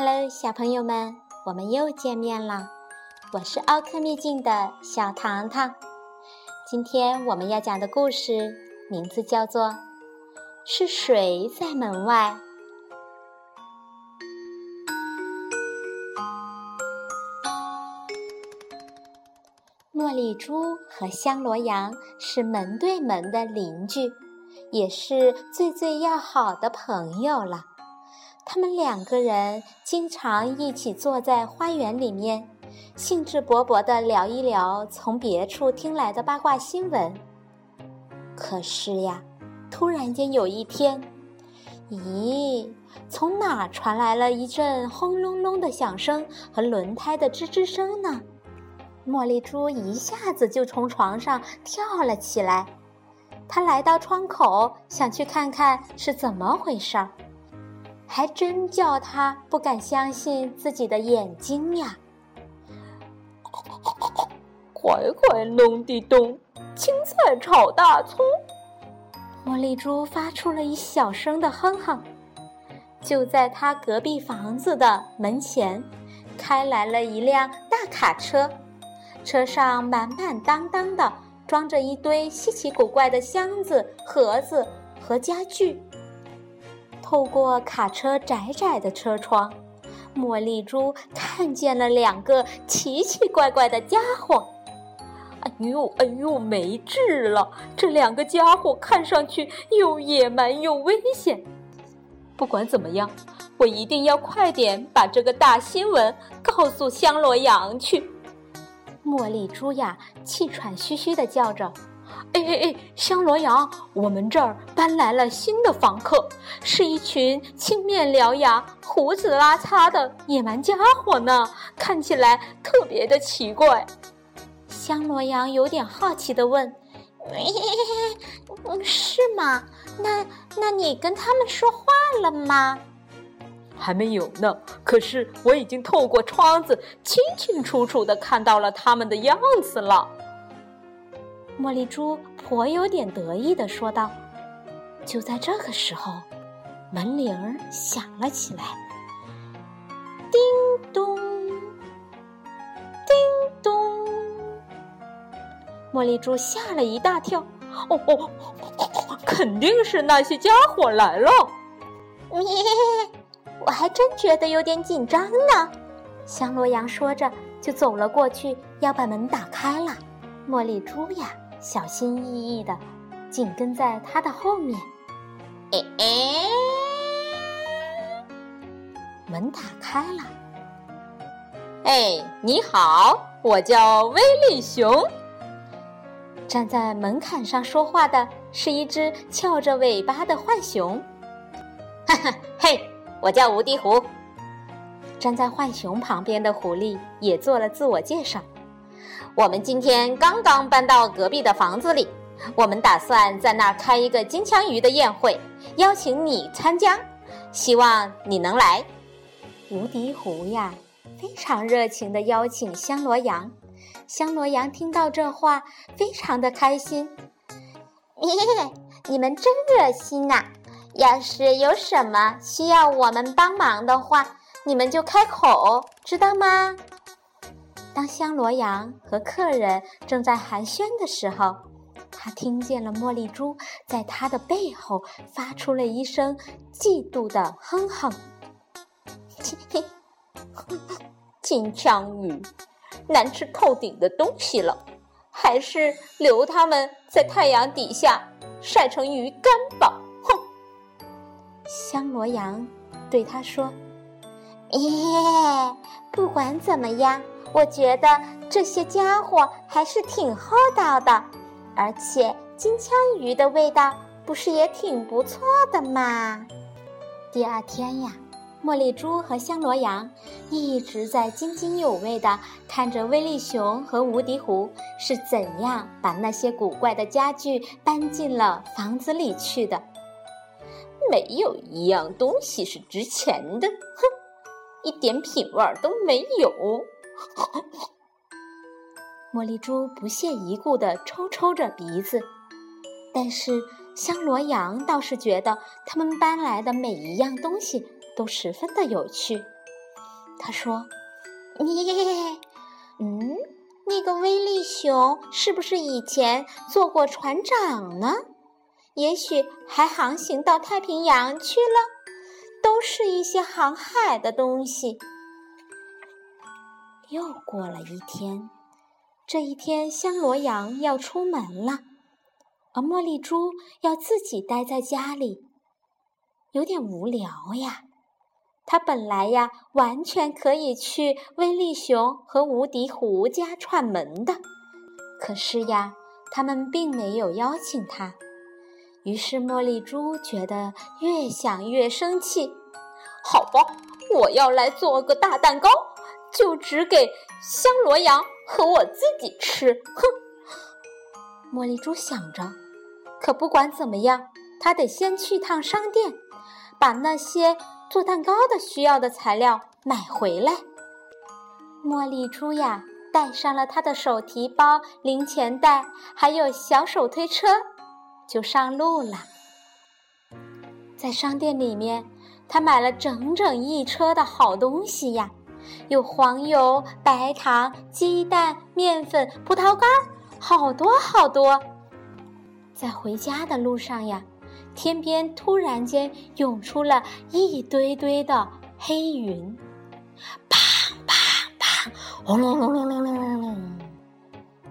Hello，小朋友们，我们又见面了。我是奥克秘境的小糖糖。今天我们要讲的故事名字叫做《是谁在门外》。茉莉猪和香罗羊是门对门的邻居，也是最最要好的朋友了。他们两个人经常一起坐在花园里面，兴致勃勃地聊一聊从别处听来的八卦新闻。可是呀，突然间有一天，咦，从哪传来了一阵轰隆隆的响声和轮胎的吱吱声呢？茉莉猪一下子就从床上跳了起来，她来到窗口，想去看看是怎么回事儿。还真叫他不敢相信自己的眼睛呀！快快弄地咚，青菜炒大葱。茉莉猪发出了一小声的哼哼。就在他隔壁房子的门前，开来了一辆大卡车，车上满满当当的装着一堆稀奇古怪的箱子、盒子和家具。透过卡车窄窄的车窗，茉莉猪看见了两个奇奇怪怪的家伙。哎呦哎呦，没治了！这两个家伙看上去又野蛮又危险。不管怎么样，我一定要快点把这个大新闻告诉香罗羊去。茉莉猪呀，气喘吁吁地叫着。哎哎哎，香罗阳，我们这儿搬来了新的房客，是一群青面獠牙、胡子拉碴的野蛮家伙呢，看起来特别的奇怪。香罗阳有点好奇地问：“嗯是吗？那那你跟他们说话了吗？”还没有呢，可是我已经透过窗子清清楚楚地看到了他们的样子了。茉莉猪颇有点得意地说道：“就在这个时候，门铃儿响了起来。叮咚，叮咚。”茉莉猪吓了一大跳。“哦哦，肯定是那些家伙来了。”“我还真觉得有点紧张呢。”香罗羊说着，就走了过去，要把门打开了。茉莉猪呀！小心翼翼的紧跟在他的后面。哎哎，门打开了。哎，你好，我叫威利熊。站在门槛上说话的是一只翘着尾巴的浣熊。哈哈，嘿，我叫无敌狐。站在浣熊旁边的狐狸也做了自我介绍。我们今天刚刚搬到隔壁的房子里，我们打算在那儿开一个金枪鱼的宴会，邀请你参加，希望你能来。无敌狐呀，非常热情地邀请香罗羊。香罗羊听到这话，非常的开心。你们真热心呐！要是有什么需要我们帮忙的话，你们就开口，知道吗？当香罗羊和客人正在寒暄的时候，他听见了茉莉猪在他的背后发出了一声嫉妒的哼哼：“金枪鱼，难吃透顶的东西了，还是留它们在太阳底下晒成鱼干吧。”哼！香罗羊对他说：“耶，不管怎么样。”我觉得这些家伙还是挺厚道的，而且金枪鱼的味道不是也挺不错的吗？第二天呀，茉莉猪和香罗羊一直在津津有味地看着威力熊和无敌狐是怎样把那些古怪的家具搬进了房子里去的。没有一样东西是值钱的，哼，一点品味都没有。茉莉猪不屑一顾地抽抽着鼻子，但是香罗羊倒是觉得他们搬来的每一样东西都十分的有趣。他说：“你，嗯，那个威力熊是不是以前做过船长呢？也许还航行到太平洋去了。都是一些航海的东西。”又过了一天，这一天香罗羊要出门了，而茉莉猪要自己待在家里，有点无聊呀。他本来呀，完全可以去威力熊和无敌狐家串门的，可是呀，他们并没有邀请他。于是茉莉猪觉得越想越生气。好吧，我要来做个大蛋糕，就只给香罗羊和我自己吃。哼！茉莉猪想着，可不管怎么样，他得先去趟商店，把那些。做蛋糕的需要的材料买回来。茉莉猪呀，带上了他的手提包、零钱袋，还有小手推车，就上路了。在商店里面，他买了整整一车的好东西呀，有黄油、白糖、鸡蛋、面粉、葡萄干，好多好多。在回家的路上呀。天边突然间涌出了一堆堆的黑云，砰砰砰，轰隆隆隆隆隆隆隆！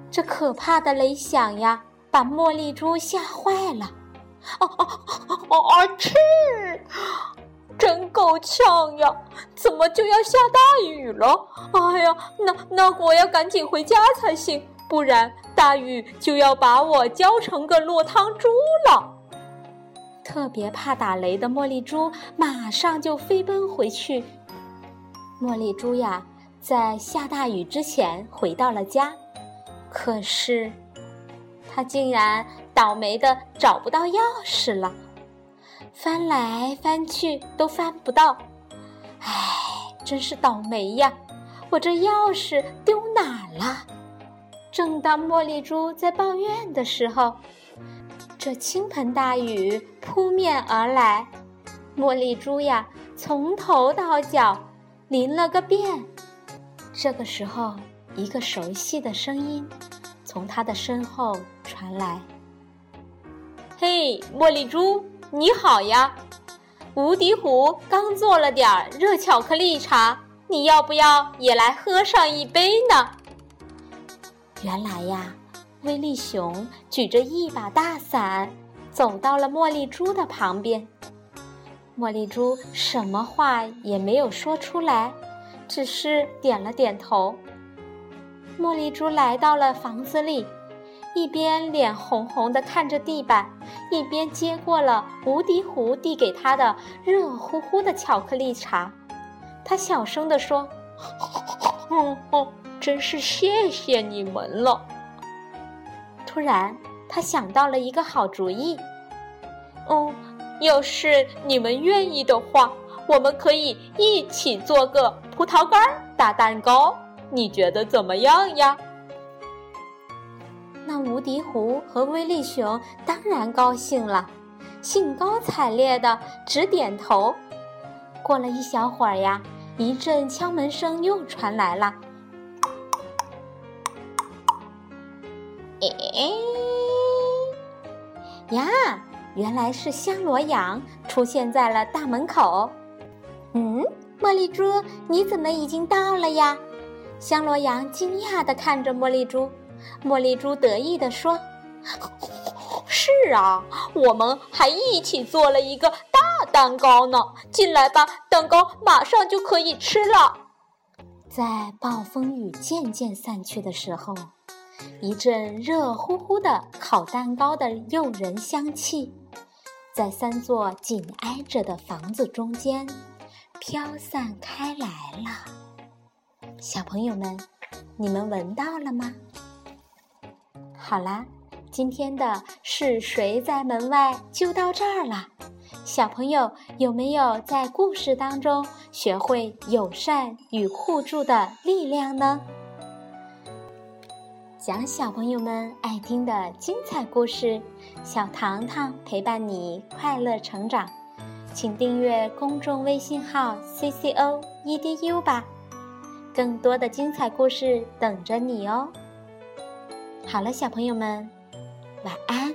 这可怕的雷响呀，把茉莉猪吓坏了。哦哦哦！啊去！真够呛呀！怎么就要下大雨了？哎呀，那那我要赶紧回家才行，不然大雨就要把我浇成个落汤猪了。特别怕打雷的茉莉猪马上就飞奔回去。茉莉猪呀，在下大雨之前回到了家，可是它竟然倒霉的找不到钥匙了，翻来翻去都翻不到。唉，真是倒霉呀！我这钥匙丢哪儿了？正当茉莉珠在抱怨的时候，这倾盆大雨扑面而来，茉莉珠呀，从头到脚淋了个遍。这个时候，一个熟悉的声音从他的身后传来：“嘿，茉莉猪，你好呀！无敌虎刚做了点儿热巧克力茶，你要不要也来喝上一杯呢？”原来呀。威力熊举着一把大伞，走到了茉莉猪的旁边。茉莉猪什么话也没有说出来，只是点了点头。茉莉猪来到了房子里，一边脸红红的看着地板，一边接过了无敌狐递给他的热乎乎的巧克力茶。他小声地说：“哦哦，真是谢谢你们了。”突然，他想到了一个好主意。哦，要是你们愿意的话，我们可以一起做个葡萄干大蛋糕。你觉得怎么样呀？那无敌狐和威力熊当然高兴了，兴高采烈的直点头。过了一小会儿呀，一阵敲门声又传来了。哎呀！原来是香罗羊出现在了大门口。嗯，茉莉猪，你怎么已经到了呀？香罗羊惊讶地看着茉莉猪。茉莉猪得意地说：“是啊，我们还一起做了一个大蛋糕呢。进来吧，蛋糕马上就可以吃了。”在暴风雨渐渐散去的时候。一阵热乎乎的烤蛋糕的诱人香气，在三座紧挨着的房子中间飘散开来了。小朋友们，你们闻到了吗？好啦，今天的是谁在门外就到这儿了。小朋友有没有在故事当中学会友善与互助的力量呢？讲小朋友们爱听的精彩故事，小糖糖陪伴你快乐成长，请订阅公众微信号 cco edu 吧。更多的精彩故事等着你哦。好了，小朋友们，晚安。